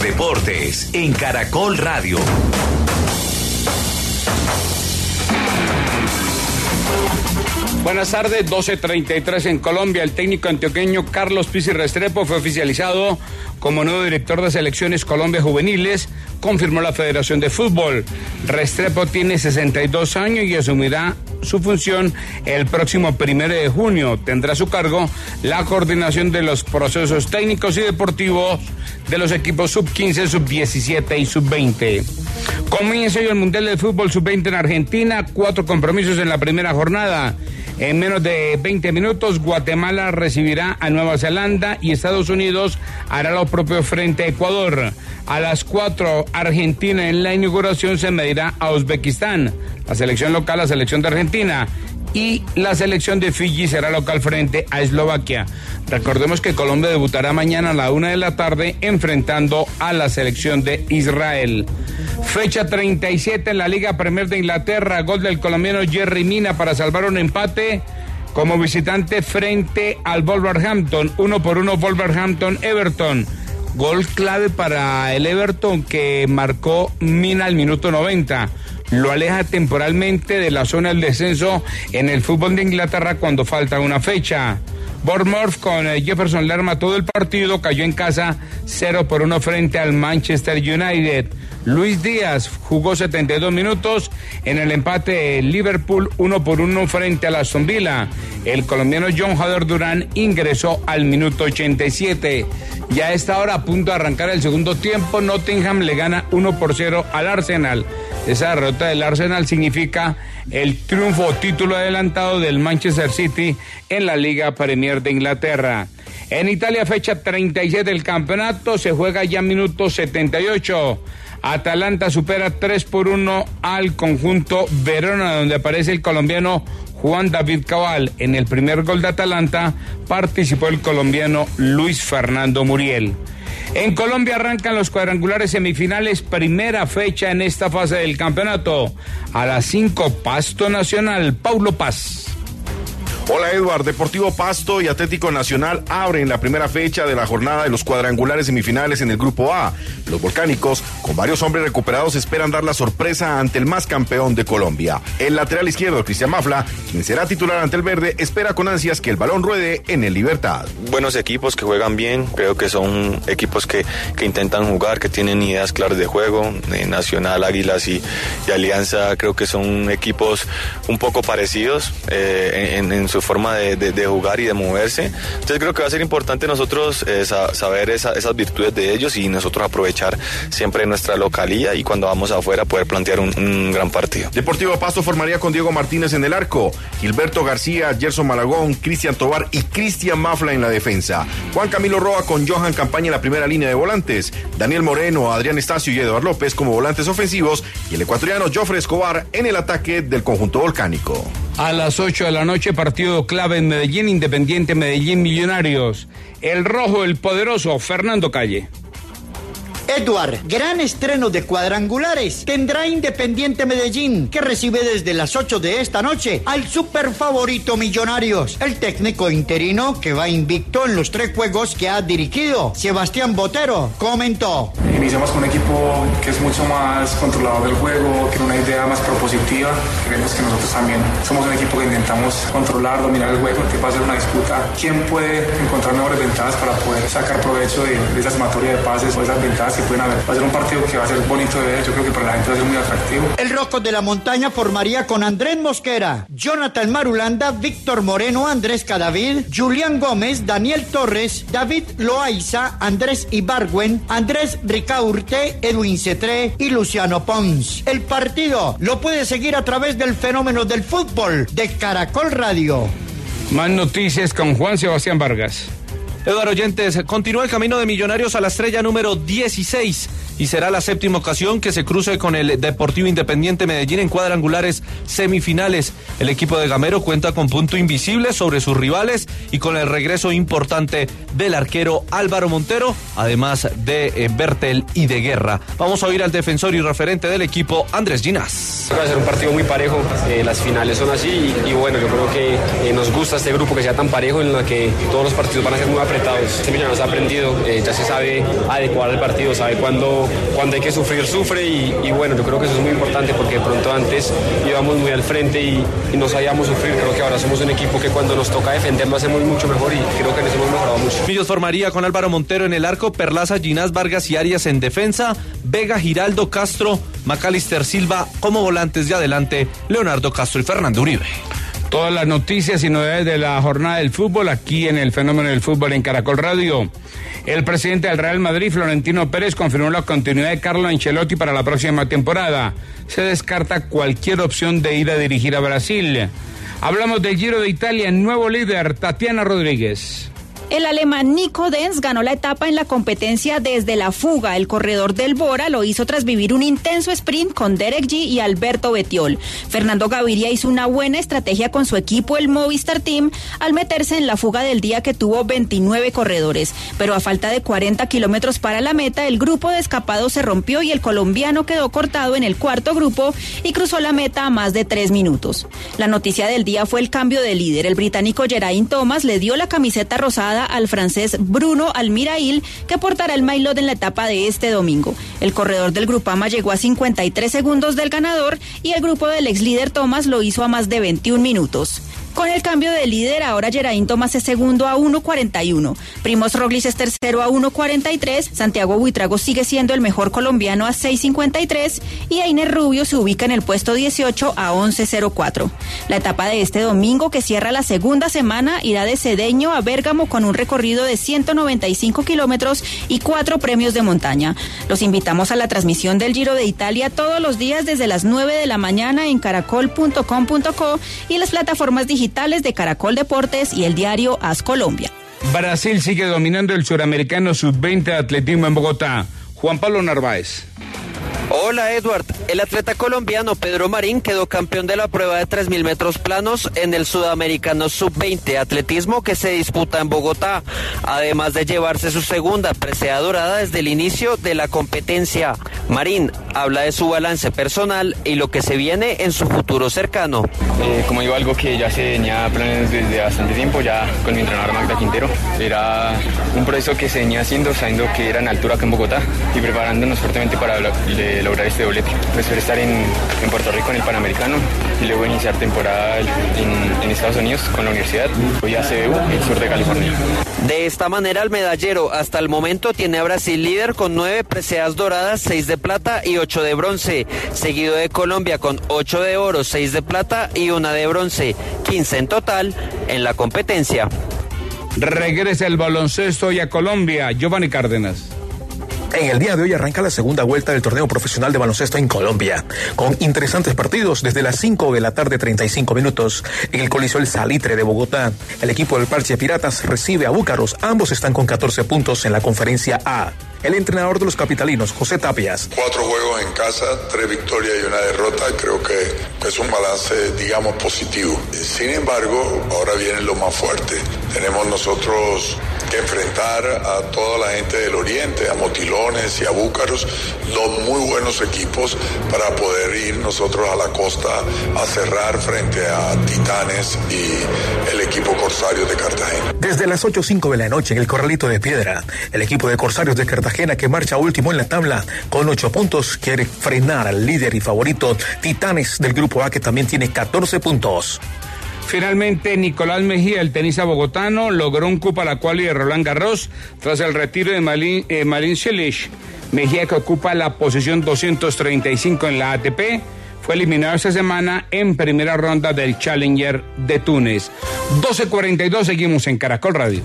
deportes en Caracol Radio. Buenas tardes, 12.33 en Colombia. El técnico antioqueño Carlos Pizzi Restrepo fue oficializado como nuevo director de selecciones Colombia Juveniles, confirmó la Federación de Fútbol. Restrepo tiene 62 años y asumirá su función el próximo primero de junio. Tendrá a su cargo la coordinación de los procesos técnicos y deportivos de los equipos sub-15, sub-17 y sub-20. Comienza hoy el Mundial de Fútbol sub-20 en Argentina, cuatro compromisos en la primera jornada. En menos de 20 minutos, Guatemala recibirá a Nueva Zelanda y Estados Unidos hará lo propio frente a Ecuador. A las 4, Argentina en la inauguración se medirá a Uzbekistán. La selección local, la selección de Argentina y la selección de Fiji será local frente a Eslovaquia. Recordemos que Colombia debutará mañana a la una de la tarde enfrentando a la selección de Israel. Fecha 37 en la Liga Premier de Inglaterra, gol del colombiano Jerry Mina para salvar un empate como visitante frente al Wolverhampton, uno por uno Wolverhampton-Everton. Gol clave para el Everton que marcó Mina al minuto 90 lo aleja temporalmente de la zona del descenso en el fútbol de Inglaterra cuando falta una fecha. Bournemouth con eh, Jefferson Lerma todo el partido cayó en casa 0 por 1 frente al Manchester United. Luis Díaz jugó 72 minutos en el empate Liverpool 1 por 1 frente a la Villa. El colombiano John Hader Durán ingresó al minuto 87. Ya a esta hora a punto de arrancar el segundo tiempo, Nottingham le gana 1 por 0 al Arsenal. Esa derrota del Arsenal significa el triunfo título adelantado del Manchester City en la Liga Premier de Inglaterra. En Italia, fecha 36 del campeonato, se juega ya minuto 78. Atalanta supera 3 por 1 al conjunto Verona, donde aparece el colombiano Juan David Cabal. En el primer gol de Atalanta participó el colombiano Luis Fernando Muriel. En Colombia arrancan los cuadrangulares semifinales, primera fecha en esta fase del campeonato. A las 5, Pasto Nacional, Paulo Paz. Hola Edward, Deportivo Pasto y Atlético Nacional abren la primera fecha de la jornada de los cuadrangulares semifinales en el Grupo A. Los volcánicos, con varios hombres recuperados, esperan dar la sorpresa ante el más campeón de Colombia. El lateral izquierdo, Cristian Mafla, quien será titular ante el verde, espera con ansias que el balón ruede en el Libertad. Buenos equipos que juegan bien, creo que son equipos que, intentan jugar, que tienen ideas claras de juego. Eh, Nacional, Águilas y, Alianza creo que son equipos un poco parecidos eh, en su forma de, jugar y de moverse. Entonces creo que va a ser importante nosotros eh, saber esas virtudes de ellos y nosotros aprovechar siempre nuestra localía y cuando vamos afuera poder plantear un, gran partido. Deportivo Pasto formaría con Diego Martínez en el arco, Gilberto García, Gerson Malagón, Cristian Tobar y Cristian Mafla en la defensa. Juan Camilo Roa con Johan Campaña en la primera línea de volantes, Daniel Moreno, Adrián Estacio y Eduardo López como volantes ofensivos y el ecuatoriano Joffre Escobar en el ataque del conjunto volcánico. A las 8 de la noche, partido clave en Medellín, Independiente Medellín Millonarios. El rojo, el poderoso, Fernando Calle. Edward, gran estreno de cuadrangulares. Tendrá Independiente Medellín, que recibe desde las 8 de esta noche al super favorito Millonarios. El técnico interino que va invicto en los tres juegos que ha dirigido, Sebastián Botero, comentó. Iniciamos con un equipo que es mucho más controlador del juego, tiene una idea más propositiva. Creemos que nosotros también somos un equipo que intentamos controlar, dominar el juego, que va a ser una disputa. ¿Quién puede encontrar mejores ventajas para poder sacar provecho de, de esa sumatoria de pases o esas ventajas pueden haber. Va a ser un partido que va a ser bonito de ver. Yo creo que para la gente va a ser muy atractivo. El Roco de la Montaña formaría con Andrés Mosquera, Jonathan Marulanda, Víctor Moreno, Andrés Cadavid, Julián Gómez, Daniel Torres, David Loaiza, Andrés Ibargüen, Andrés Ricaurte, Edwin Cetré y Luciano Pons. El partido lo puede seguir a través del fenómeno del fútbol de Caracol Radio. Más noticias con Juan Sebastián Vargas. Eduardo Oyentes, continúa el camino de Millonarios a la estrella número 16. Y será la séptima ocasión que se cruce con el Deportivo Independiente Medellín en cuadrangulares semifinales. El equipo de Gamero cuenta con punto invisible sobre sus rivales y con el regreso importante del arquero Álvaro Montero, además de eh, Bertel y de Guerra. Vamos a oír al defensor y referente del equipo, Andrés Ginás. Va a ser un partido muy parejo, eh, las finales son así y, bueno, yo creo que eh, nos gusta este grupo que sea tan parejo en la que todos los partidos van a ser muy apretados. Este nos ha aprendido, ya se sabe adecuar el partido, sabe cuándo, cuando hay que sufrir, sufre y, bueno, yo creo que eso es muy importante porque de pronto antes íbamos muy al frente y, y no sabíamos sufrir, creo que ahora somos un equipo que cuando nos toca defender lo hacemos mucho mejor y creo que nos hemos mejorado mucho. Millos formaría con Álvaro Montero en el arco, Perlaza, Ginás, Vargas y Arias en defensa, Vega, Giraldo, Castro, Macalister Silva como volantes de adelante, Leonardo Castro y Fernando Uribe. Todas las noticias y novedades de la jornada del fútbol aquí en el fenómeno del fútbol en Caracol Radio. El presidente del Real Madrid, Florentino Pérez, confirmó la continuidad de Carlo Ancelotti para la próxima temporada. Se descarta cualquier opción de ir a dirigir a Brasil. Hablamos del Giro de Italia, nuevo líder, Tatiana Rodríguez. El alemán Nico Denz ganó la etapa en la competencia desde la fuga. El corredor del Bora lo hizo tras vivir un intenso sprint con Derek G y Alberto Betiol. Fernando Gaviria hizo una buena estrategia con su equipo, el Movistar Team, al meterse en la fuga del día que tuvo 29 corredores. Pero a falta de 40 kilómetros para la meta, el grupo de escapados se rompió y el colombiano quedó cortado en el cuarto grupo y cruzó la meta a más de tres minutos. La noticia del día fue el cambio de líder. El británico Geraint Thomas le dio la camiseta rosada al francés Bruno Almirail, que portará el maillot en la etapa de este domingo. El corredor del Grupama llegó a 53 segundos del ganador y el grupo del ex líder Thomas lo hizo a más de 21 minutos. Con el cambio de líder, ahora Geraint Tomás es segundo a 1.41. Primos Roglic es tercero a 1.43. Santiago Buitrago sigue siendo el mejor colombiano a 6.53. Y Einer Rubio se ubica en el puesto 18 a 11.04. La etapa de este domingo, que cierra la segunda semana, irá de Cedeño a Bérgamo con un recorrido de 195 kilómetros y cuatro premios de montaña. Los invitamos a la transmisión del Giro de Italia todos los días desde las 9 de la mañana en caracol.com.co y las plataformas digitales de Caracol Deportes y el diario As Colombia. Brasil sigue dominando el suramericano sub-20 de atletismo en Bogotá. Juan Pablo Narváez. Hola Edward, el atleta colombiano Pedro Marín quedó campeón de la prueba de 3.000 metros planos en el Sudamericano Sub-20 Atletismo que se disputa en Bogotá, además de llevarse su segunda presea dorada desde el inicio de la competencia. Marín habla de su balance personal y lo que se viene en su futuro cercano. Eh, como digo, algo que ya se tenía planes desde bastante tiempo, ya con mi entrenador Magda Quintero. Era un proceso que se venía haciendo sabiendo que era en altura acá en Bogotá y preparándonos fuertemente para lograr este doblete. Espero estar en, Puerto Rico en el Panamericano y luego iniciar temporada en, Estados Unidos con la universidad. Voy a CBU, el sur de California. De esta manera, el medallero hasta el momento tiene a Brasil líder con nueve preseas doradas, seis de plata y ocho de bronce, seguido de Colombia con ocho de oro, seis de plata y una de bronce, 15 en total en la competencia. Regresa el baloncesto y a Colombia, Giovanni Cárdenas. En el día de hoy arranca la segunda vuelta del torneo profesional de baloncesto en Colombia, con interesantes partidos desde las 5 de la tarde 35 minutos en el Coliseo El Salitre de Bogotá. El equipo del Parche Piratas recibe a Búcaros, ambos están con 14 puntos en la conferencia A. El entrenador de los capitalinos, José Tapias. Cuatro juegos en casa, tres victorias y una derrota, creo que es un balance, digamos, positivo. Sin embargo, ahora viene lo más fuerte. Tenemos nosotros que enfrentar a toda la gente del Oriente, a Motilones y a Búcaros, dos muy buenos equipos para poder ir nosotros a la costa a cerrar frente a Titanes y el equipo Corsarios de Cartagena. Desde las 8.05 de la noche en el Corralito de Piedra, el equipo de Corsarios de Cartagena que marcha último en la tabla con ocho puntos quiere frenar al líder y favorito Titanes del grupo A que también tiene 14 puntos. Finalmente, Nicolás Mejía, el tenista bogotano, logró un cupo a la cual de Roland Garros tras el retiro de Malin, eh, Mejía, que ocupa la posición 235 en la ATP, fue eliminado esta semana en primera ronda del Challenger de Túnez. 12.42, seguimos en Caracol Radio.